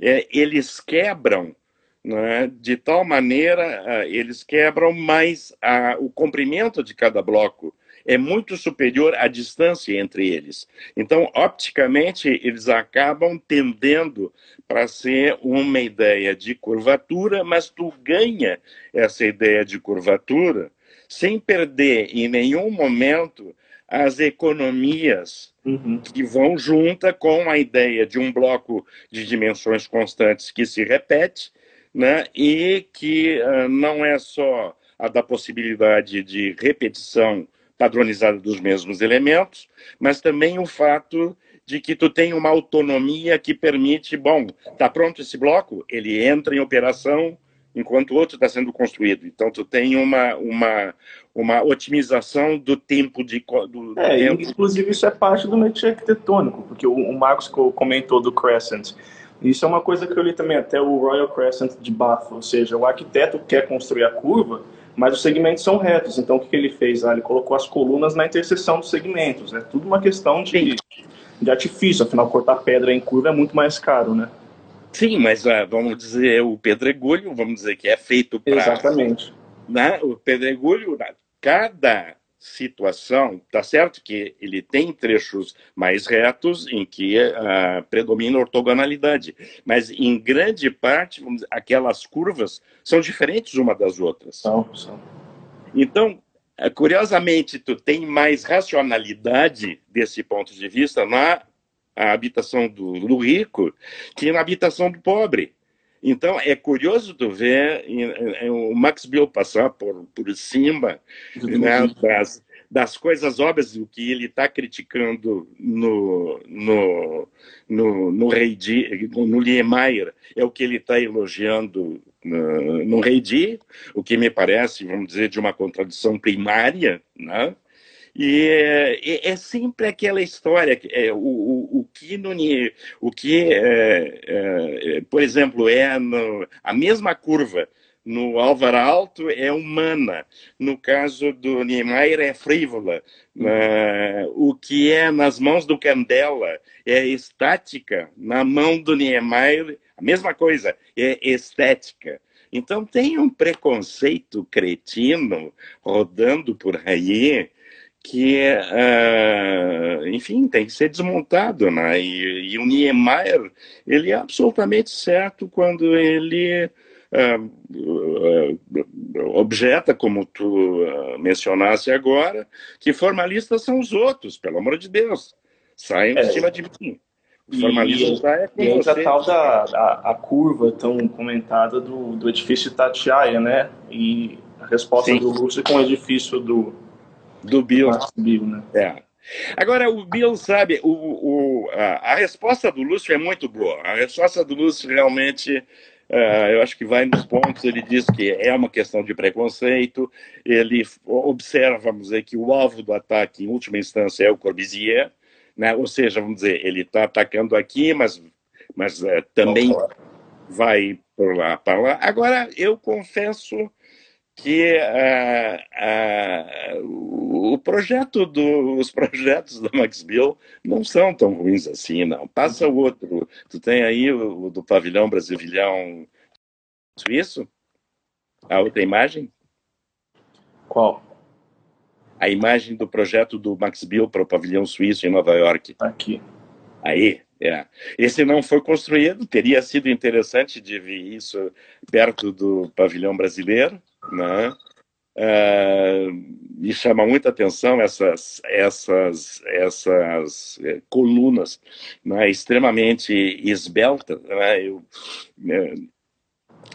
é, eles quebram né, de tal maneira, uh, eles quebram, mas uh, o comprimento de cada bloco é muito superior à distância entre eles. Então, opticamente, eles acabam tendendo para ser uma ideia de curvatura, mas tu ganha essa ideia de curvatura sem perder em nenhum momento as economias uhum. que vão junta com a ideia de um bloco de dimensões constantes que se repete, né, e que uh, não é só a da possibilidade de repetição padronizada dos mesmos elementos, mas também o fato de que tu tem uma autonomia que permite, bom, tá pronto esse bloco, ele entra em operação enquanto o outro está sendo construído. Então, tu tem uma, uma, uma otimização do tempo de. Do, é, tempo. inclusive isso é parte do métier arquitetônico, porque o, o Marcos comentou do Crescent. Isso é uma coisa que eu li também, até o Royal Crescent de Bath, ou seja, o arquiteto quer construir a curva, mas os segmentos são retos. Então, o que, ele fez? Ah, ele colocou as colunas na interseção dos segmentos. É né? tudo uma questão de, de artifício, afinal, cortar pedra em curva é muito mais caro, né? Sim, mas uh, vamos dizer, o pedregulho, vamos dizer que é feito para. Exatamente. Né, o pedregulho, cada situação, tá certo que ele tem trechos mais retos em que uh, predomina a ortogonalidade, mas em grande parte, dizer, aquelas curvas são diferentes uma das outras. São, são. Então, uh, curiosamente, tu tem mais racionalidade desse ponto de vista na habitação do, do rico que na habitação do pobre. Então, é curioso tu ver o Max Bill passar por, por cima né, das, das coisas óbvias, o que ele está criticando no, no, no, no, Rei Di, no Niemeyer, é o que ele está elogiando no, no Rei Di, o que me parece, vamos dizer, de uma contradição primária, né? E é, é, sempre aquela história, é, o, o, o que, no, o que é, é, por exemplo, é no, a mesma curva no Álvaro Alto é humana, no caso do Niemeyer é frívola, uh, o que é nas mãos do Candela é estática, na mão do Niemeyer, a mesma coisa, é estética. Então tem um preconceito cretino rodando por aí, que, uh, enfim, tem que ser desmontado, né? E, e, o Niemeyer, ele é absolutamente certo quando ele uh, uh, objeta, como tu mencionasse agora, que formalistas são os outros, pelo amor de Deus, saiam é. de cima de mim. O formalismo e, é com e entra a tal da a, a, curva tão comentada do, do edifício Tatiaia, né? E a resposta Sim. do Lúcio com o edifício do do Bill. Bill né? É. Agora, o Bill, sabe, o, o, a, a, resposta do Lúcio é muito boa. A resposta do Lúcio realmente, uh, eu acho que vai nos pontos. Ele diz que é uma questão de preconceito. Ele observa, vamos dizer, que o alvo do ataque, em última instância, é o Corbusier. Né? Ou seja, vamos dizer, ele está atacando aqui, mas, mas uh, também vai por lá, para lá. Agora, eu confesso que uh, uh, o projeto do, os projetos do Max Bill não são tão ruins assim, não. Passa o outro. Tu tem aí o, o do pavilhão brasileirão suíço? A outra imagem? Qual? A imagem do projeto do Max Bill para o pavilhão suíço em Nova York. Aqui. Aí, é. Esse não foi construído, teria sido interessante de ver isso perto do pavilhão brasileiro, né? Me chama muita atenção essas essas essas é, colunas né, extremamente esbeltas né? eu é,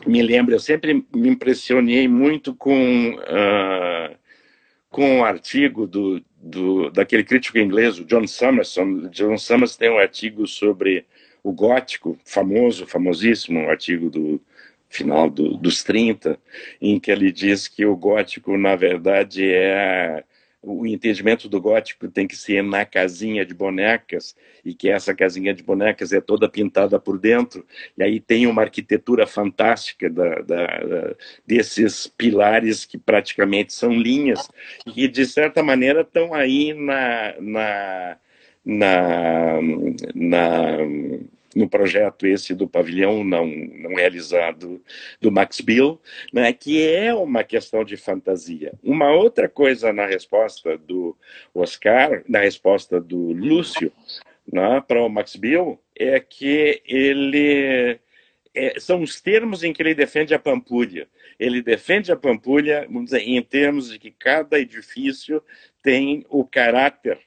me lembro eu sempre me impressionei muito com uh, com um artigo do, do daquele crítico inglês o John Summerson John Summerson tem um artigo sobre o gótico famoso famosíssimo um artigo do final do, dos 30, em que ele diz que o gótico, na verdade, é o entendimento do gótico tem que ser na casinha de bonecas e que essa casinha de bonecas é toda pintada por dentro e aí tem uma arquitetura fantástica da, da, da, desses pilares que praticamente são linhas e que de certa maneira estão aí na, na, na, na no projeto esse do pavilhão não, não realizado do Max Bill, né, que é uma questão de fantasia. Uma outra coisa na resposta do Oscar, na resposta do Lúcio né, para o Max Bill, é que ele é, são os termos em que ele defende a Pampulha. Ele defende a Pampulha, vamos dizer, em termos de que cada edifício tem o caráter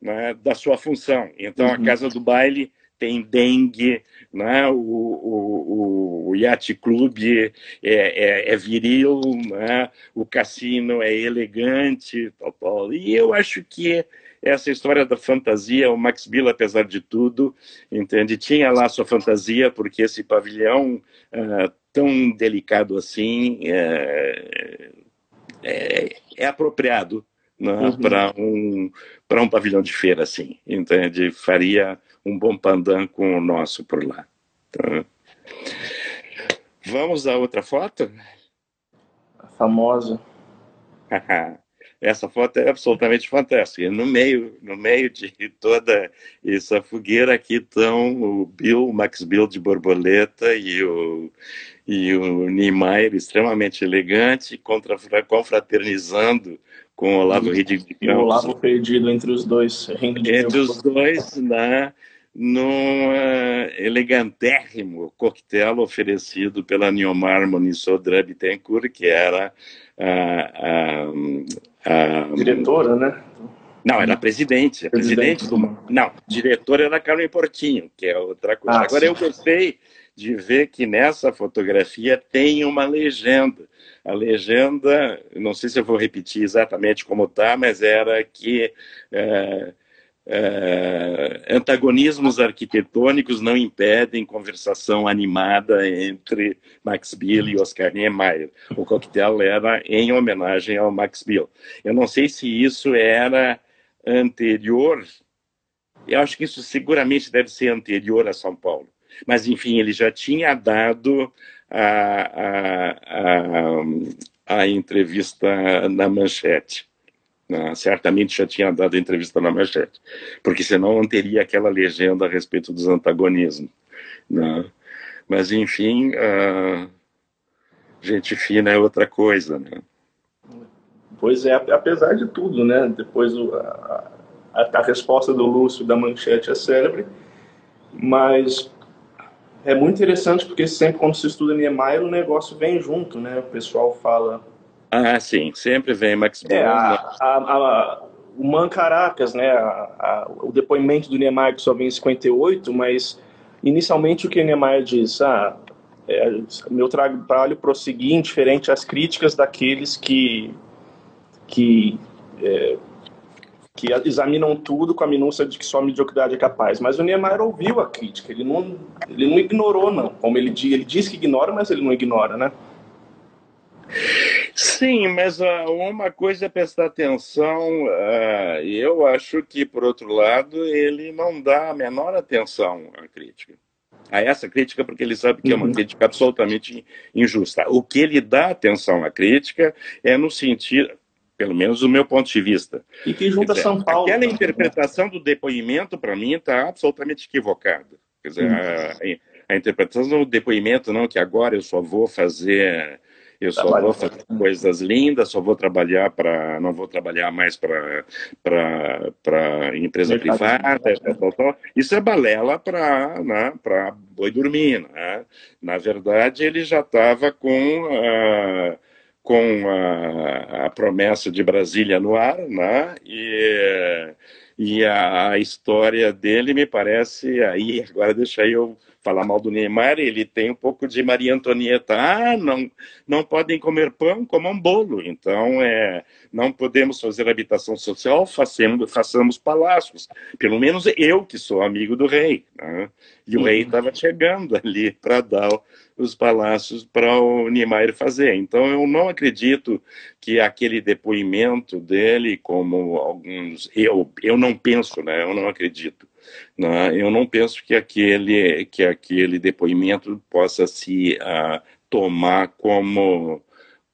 né, da sua função. Então, uhum. a Casa do Baile tem dengue, né? o, o, o Yacht Club é, é, é, viril, né? o cassino é elegante, tal, tal. e eu acho que essa história da fantasia, o Max Bill, apesar de tudo, entende, tinha lá sua fantasia, porque esse pavilhão uh, tão delicado assim é, é, é apropriado né, uhum. para um, um pavilhão de feira assim, entende? Faria um bom pandan com o nosso por lá. Tá? Vamos à outra foto? A famosa. Essa foto é absolutamente fantástica. No meio, no meio de toda essa fogueira aqui estão o Bill, o Max Bill de borboleta e o, e o Niemeyer extremamente elegante, contra, confraternizando com o Olavo Rede E o Olavo perdido entre os dois. Entre os dois, né? num uh, elegantérrimo coquetel oferecido pela Niomar Monissodra Bittencourt, que era a, a, a, diretora, né? Não, era presidente, presidente, presidente do. Não, diretora era Carmen Portinho, que é outra coisa. Ah, Agora sim. eu gostei de ver que nessa fotografia tem uma legenda. A legenda, não sei se eu vou repetir exatamente como está, mas era que é, é, antagonismos arquitetônicos não impedem conversação animada entre Max Bill e Oscar Niemeyer. O coquetel era em homenagem ao Max Bill. Eu não sei se isso era anterior, eu acho que isso seguramente deve ser anterior a São Paulo. Mas, enfim, ele já tinha dado a, a, a, a entrevista na manchete. Né? Certamente já tinha dado a entrevista na manchete, porque senão não teria aquela legenda a respeito dos antagonismos. Né? Mas, enfim, gente fina é outra coisa. Né? Pois é, apesar de tudo, né? depois a, a, a resposta do Lúcio da manchete é célebre, mas é muito interessante porque sempre quando se estuda Niemeyer o negócio vem junto, né? O pessoal fala. Ah, sim, sempre vem Max É, a, a, a, o Man Caracas, né? o depoimento do Niemeyer que só vem em 58, mas inicialmente o que Niemeyer diz, ah, é, meu trabalho prosseguir indiferente às críticas daqueles que que é, que examinam tudo com a minúcia de que só a mediocridade é capaz. Mas o Niemeyer ouviu a crítica, ele não, ele não ignorou, não. Como ele, ele diz que ignora, mas ele não ignora, né? Sim, mas uh, uma coisa é prestar atenção, uh, eu acho que, por outro lado, ele não dá a menor atenção à crítica. A essa crítica, porque ele sabe que é uma uhum. crítica absolutamente injusta. O que ele dá atenção à crítica é no sentido pelo menos do meu ponto de vista. E que junta dizer, São Paulo. Aquela né? interpretação do depoimento, para mim, está absolutamente equivocada. Quer dizer, hum. a, a, interpretação do depoimento, não, que agora eu só vou fazer. Eu só Trabalho. vou fazer coisas lindas, só vou trabalhar para. Não vou trabalhar mais para empresa Mercado privada, tal, tal. Isso é balela para né, boi dormir. Né? Na verdade, ele já estava com. Uh, com a, a, promessa de Brasília no ar, né? E, e a, a, história dele me parece aí agora deixa eu falar mal do Neymar, ele tem um pouco de Maria Antonieta. Ah, não, não podem comer pão, comam bolo. Então, é, não podemos fazer habitação social, façamos, façamos palácios. Pelo menos eu, que sou amigo do rei. Né? E o rei estava chegando ali para dar os palácios para o Niemeyer fazer. Então, eu não acredito que aquele depoimento dele, como alguns. Eu, eu não penso, né? eu não acredito. Né? Eu não penso que aquele, que aquele depoimento possa se uh, tomar como,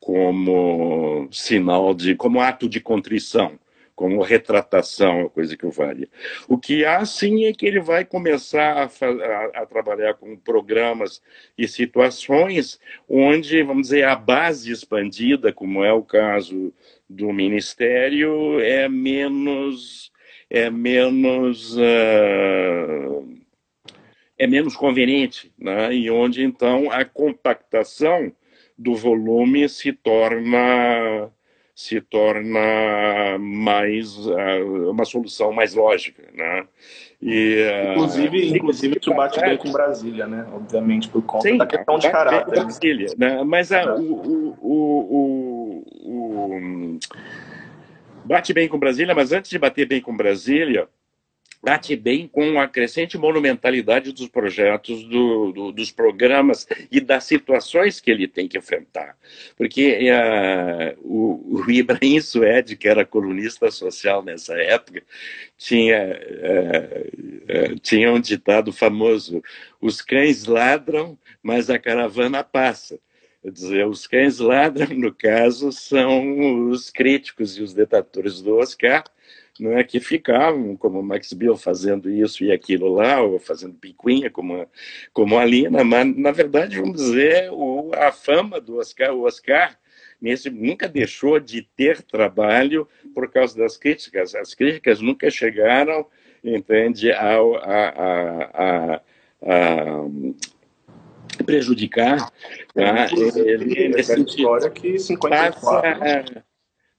como sinal de. como ato de contrição como retratação, coisa que eu faria. O que há, sim, é que ele vai começar a, a, a, trabalhar com programas e situações onde, vamos dizer, a base expandida, como é o caso do Ministério, é menos. É menos uh, é menos conveniente, né? e onde então a compactação do volume se torna se torna mais uh, uma solução mais lógica, né? E, uh, inclusive, inclusive isso bate bem com Brasília, né? Obviamente por conta sim, da questão de caráter. Né? Brasília, né? Mas uh, o, o, o, o, bate bem com Brasília, mas antes de bater bem com Brasília, bate bem com a crescente monumentalidade dos projetos, do, do, dos programas e das situações que ele tem que enfrentar. Porque uh, o, o, Ibrahim Suede, que era colunista social nessa época, tinha, uh, uh, tinha um ditado famoso: os cães ladram, mas a caravana passa. Quer dizer, os cães ladram, no caso, são os críticos e os detratores do Oscar, não é que ficavam, como Max Bill, fazendo isso e aquilo lá, ou fazendo picuinha, como, como a Lina, mas, na verdade, vamos dizer, o, a fama do Oscar, o Oscar nesse, nunca deixou de ter trabalho por causa das críticas. As críticas nunca chegaram, entende, ao, a, a, a, a prejudicar. Tá? Ele, essa história que 54... Passa,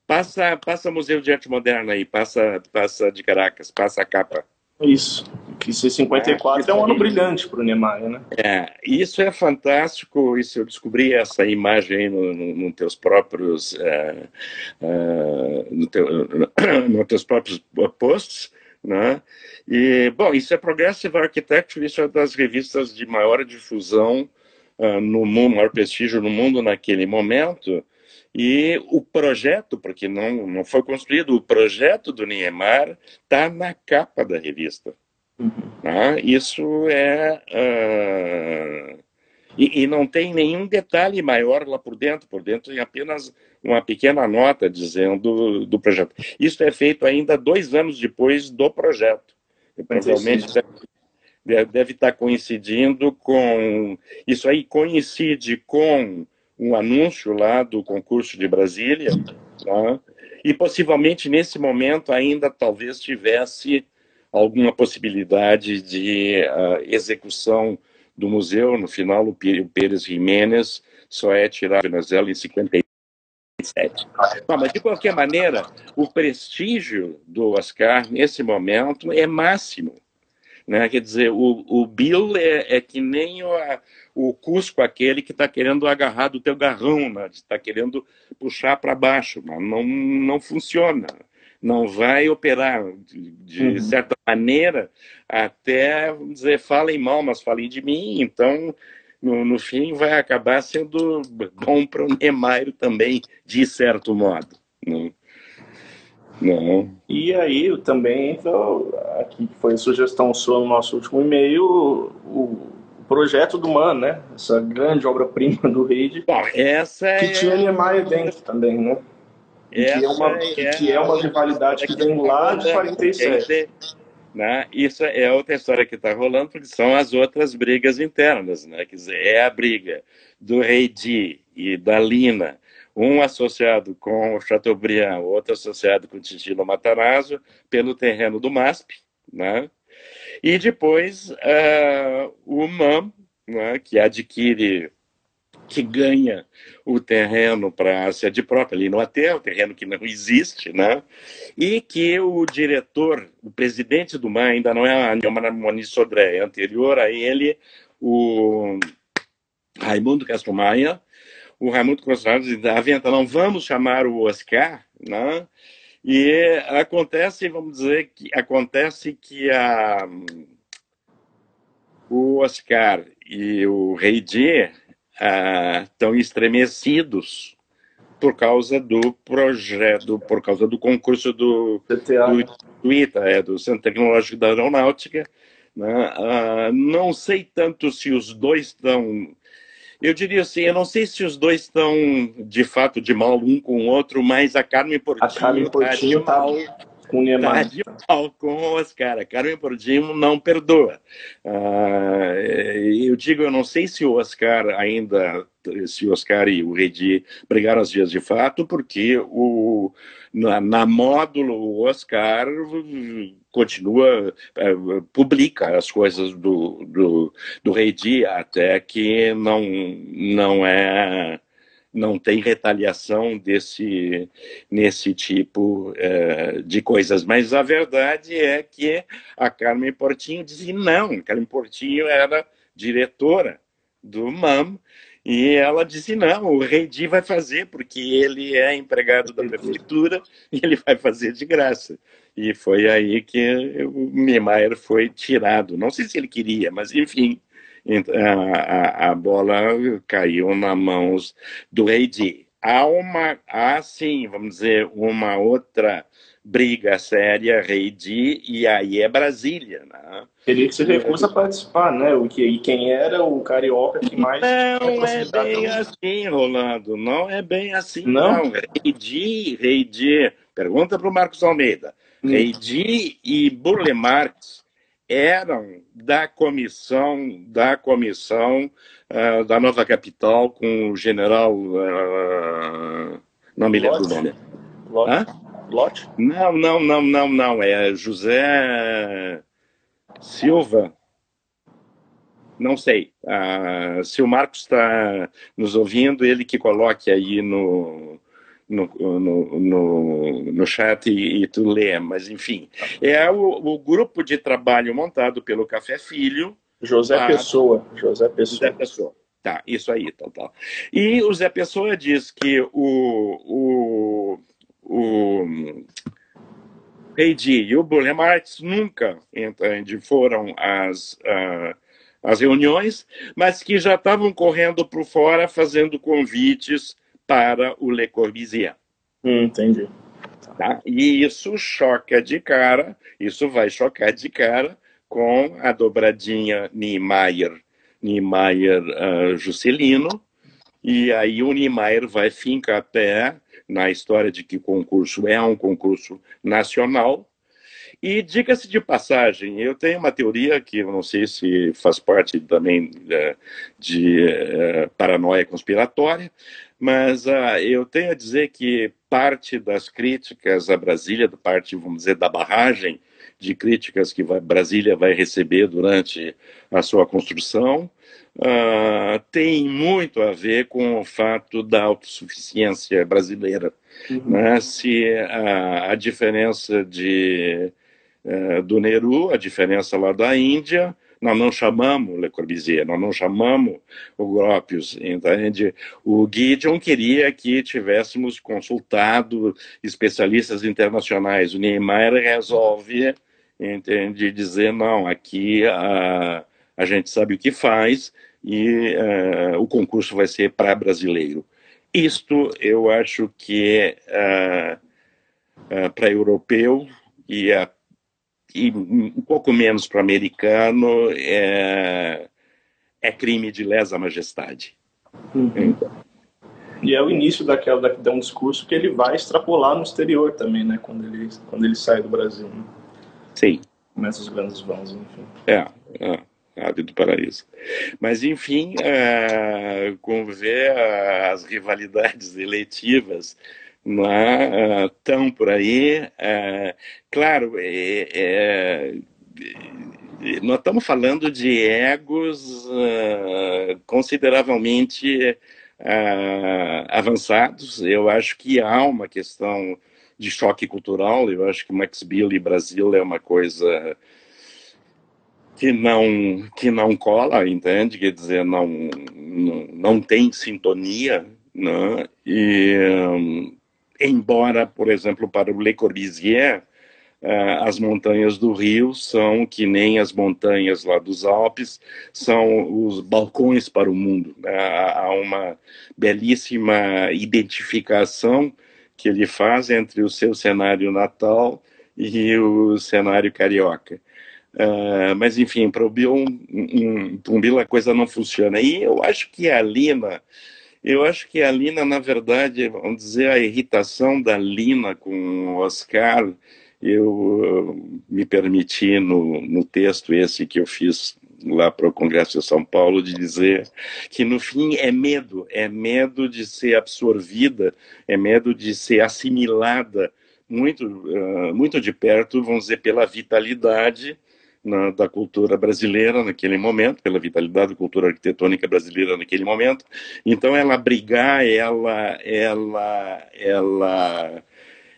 passa, passa Museu de Arte Moderna aí, passa, passa de Caracas, passa a capa. Isso, que ser 54 é, é um ano brilhante para o Niemeyer, né? É, isso é fantástico, isso eu descobri essa imagem aí nos no, no teus próprios uh, uh, no, teu, no teus próprios posts, né? E, bom, isso é Progressive Architecture, isso é das revistas de maior difusão uh, no mundo, maior prestígio no mundo naquele momento, e o projeto, porque não, não foi construído, o projeto do Niemeyer está na capa da revista. Uhum. Ah, isso é. Uh, e, e, não tem nenhum detalhe maior lá por dentro. Por dentro tem apenas uma pequena nota dizendo do projeto. Isso é feito ainda dois anos depois do projeto. E, provavelmente deve, estar coincidindo com. Isso aí coincide com um anúncio lá do concurso de Brasília, tá? e possivelmente nesse momento ainda talvez tivesse alguma possibilidade de uh, execução do museu. No final, o Pérez Jiménez só é tirado de Venezuela em 57. Não, mas de qualquer maneira, o prestígio do Oscar nesse momento é máximo. Né? Quer dizer, o, o Bill é, é que nem o, o Cusco, aquele que está querendo agarrar do teu garrão, né? está querendo puxar para baixo, mas não, não funciona. Não vai operar de, de uhum. certa maneira, até dizer, falem mal, mas falem de mim. Então, no, no fim, vai acabar sendo bom para o Neymar também, de certo modo. Né? Não. E aí também entra, aqui foi a sugestão sua no nosso último e-mail, o, projeto do Man, né? Essa grande obra-prima do Reid. Essa que é... tinha Niemeyer dentro também, né? Que é, uma, é... que é uma rivalidade que vem lá de 47. Né? Isso é outra história que está rolando, porque são as outras brigas internas, né? Quer dizer, é a briga do Reidi e da Lina um associado com o Chateaubriand, outro associado com o Titino Matarazzo, pelo terreno do MASP, né? E depois uh, o MAM, né, que adquire, que ganha o terreno para a sede própria ali no o terreno que não existe, né? E que o diretor, o presidente do MAM, ainda não é a Moni Sodré, é anterior a ele, o Raimundo Castro Maia, o Raimundo diz, aventa, não vamos chamar o Oscar, né? E acontece, vamos dizer que acontece que a, o Oscar e o Rei D estão estremecidos por causa do projeto, por causa do concurso do, do, do ITA, é, do Centro Tecnológico da Aeronáutica. Né? Uh, não sei tanto se os dois estão eu diria assim, eu não sei se os dois estão de fato de mal um com o outro, mas a Carmen Portinho, a Carmen Portinho tá de mal com o Neymar. Tá de mal com o Oscar. A Carmen Portinho não perdoa. Uh, eu digo, eu não sei se o Oscar ainda, se o Oscar e o Redi brigaram as vias de fato, porque o, na, na módulo o Oscar continua, é, publica as coisas do, do, do Rei Dia, até que não, não é não tem retaliação desse nesse tipo é, de coisas. Mas a verdade é que a Carmen Portinho dizia não, Carmen Portinho era diretora do MAM e ela disse: não, o Rei Di vai fazer, porque ele é empregado da prefeitura e ele vai fazer de graça. E foi aí que o Niemeyer foi tirado. Não sei se ele queria, mas enfim, a, a, a bola caiu nas mãos do Rei Di. Há uma, há sim, vamos dizer, uma outra briga séria, Rei Di, e aí é Brasília, né? Queria que você recusa a participar, né? O que, e quem era o carioca que mais... Não é bem assim, Rolando, não é bem assim, não. não. Rei Di, Rei Di, pergunta para o Marcos Almeida. Hum. Rei Di e Burle Marx eram da comissão da comissão uh, da nova capital com o general uh, não me lembro o nome Lote? Não, não, não, não, não. É José Silva. Não sei. Uh, se o Marcos está nos ouvindo, ele que coloque aí no, no, no, no, no chat e, e, tu lê. Mas, enfim, é o, o, grupo de trabalho montado pelo Café Filho. José tá? Pessoa. José Pessoa. José Pessoa. Tá, isso aí, tal, tal. E o Zé Pessoa diz que o, o o Heidi e o Burle Marx nunca entende, foram às, uh, às reuniões, mas que já estavam correndo por fora fazendo convites para o Le Corbusier. Hum, entendi. Tá? E isso choca de cara, isso vai chocar de cara com a dobradinha Niemeyer, Niemeyer uh, Juscelino, e aí o Niemeyer vai fincar pé na história de que o concurso é um concurso nacional. E diga-se de passagem, eu tenho uma teoria que eu não sei se faz parte também é, de é, paranoia conspiratória, mas uh, eu tenho a dizer que parte das críticas a Brasília, parte, vamos dizer, da barragem de críticas que vai, Brasília vai receber durante a sua construção, uh, tem muito a ver com o fato da autossuficiência brasileira. Uhum. Né? Se a, a diferença de, uh, do Nehru, a diferença lá da Índia, nós não chamamos Le Corbusier, nós não chamamos o Gropius, entende? O Gideon queria que tivéssemos consultado especialistas internacionais. O Niemeyer resolve, entende, dizer, não, aqui a, a gente sabe o que faz e uh, o concurso vai ser para brasileiro. Isto eu acho que é uh, uh, para europeu e, e, um pouco menos para americano é, é, crime de lesa majestade. Uhum. Então. E é o início daquela da, de um discurso que ele vai extrapolar no exterior também, né? Quando ele quando ele sai do Brasil. Né? Sim. Começa os grandes vãos, enfim. É. é. Ave do Paraíso. Mas, enfim, uh, com ver uh, as rivalidades eletivas né, uh, tão por aí, uh, claro, é, é, nós estamos falando de egos consideravelmente avançados. Eu acho que há uma questão de choque cultural. Eu acho que Max Bill e Brasil é uma coisa que não que não cola, entende? Quer dizer, não não, não tem sintonia, né? E embora, por exemplo, para o Le Corbusier, uh, as montanhas do Rio são que nem as montanhas lá dos Alpes, são os balcões para o mundo. Né? Há uma belíssima identificação que ele faz entre o seu cenário natal e o cenário carioca. Uh, mas, enfim, para o Bill a coisa não funciona. E eu acho que a Lina, eu acho que a Lina, na verdade, vamos dizer, a irritação da Lina com o Oscar, eu uh, me permiti no, no texto esse que eu fiz lá para o Congresso de São Paulo de dizer que no fim é medo, é medo de ser absorvida, é medo de ser assimilada muito, uh, muito de perto, vamos dizer, pela vitalidade na, da cultura brasileira naquele momento, pela vitalidade da cultura arquitetônica brasileira naquele momento. Então, ela brigar, ela, ela, ela,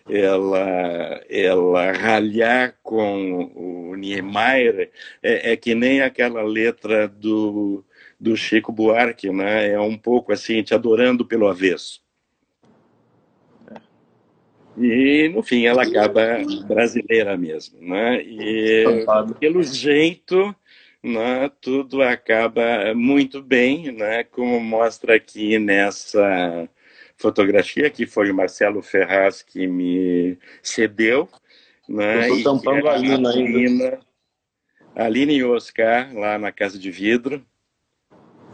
ela, ela ralhar com o Niemeyer é, é que nem aquela letra do, do Chico Buarque, né? É um pouco assim, te adorando pelo avesso. E, no fim, ela acaba brasileira mesmo, né? E, pelo jeito, né, tudo acaba muito bem, né? Como mostra aqui nessa fotografia, que foi o Marcelo Ferraz que me cedeu. Né? Eu estou tampando a Lina ainda. A Lina e Oscar, lá na Casa de Vidro,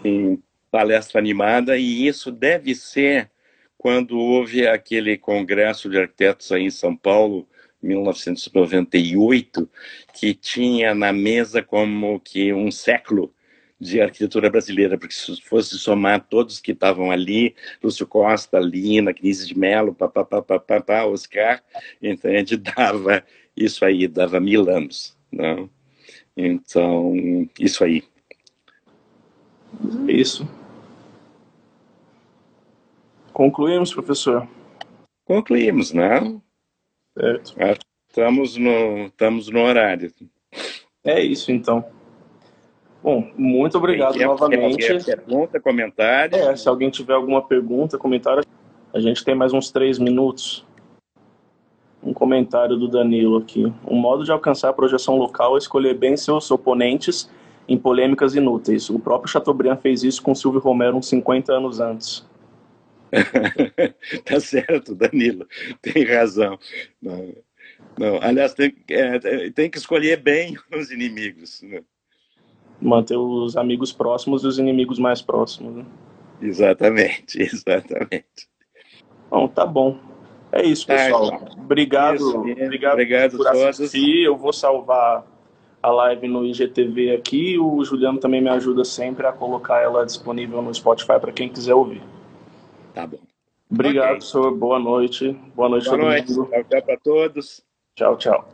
em palestra animada, e isso deve ser quando houve aquele congresso de arquitetos aí em São Paulo, 1998, que tinha na mesa como que um século de arquitetura brasileira, porque se fosse somar todos que estavam ali, Lúcio Costa, Lina, Cris de Mello, Oscar, então a gente dava isso aí, dava mil anos, não? Então, isso aí. Isso. Concluímos, professor? Concluímos, não? Certo. Estamos no, estamos no horário. É isso, então. Bom, muito obrigado quer, novamente. Quer pergunta, comentário? É, se alguém tiver alguma pergunta, comentário, a gente tem mais uns três minutos. Um comentário do Danilo aqui. Um modo de alcançar a projeção local é escolher bem seus oponentes em polêmicas inúteis. O próprio Chateaubriand fez isso com Silvio Romero uns 50 anos antes. tá certo, Danilo, tem razão. Não, não. Aliás, tem, é, tem que escolher bem os inimigos. Né? manter os amigos próximos e os inimigos mais próximos. Né? Exatamente, exatamente. Bom, tá bom. É isso, pessoal. Ah, obrigado, isso, obrigado, obrigado por assistir. Eu vou salvar a live no IGTV aqui. O Juliano também me ajuda sempre a colocar ela disponível no Spotify para quem quiser ouvir. Tá bom. Obrigado, okay. senhor. Boa noite. Boa noite, Boa noite. Tchau, tchau para todos. Tchau, tchau.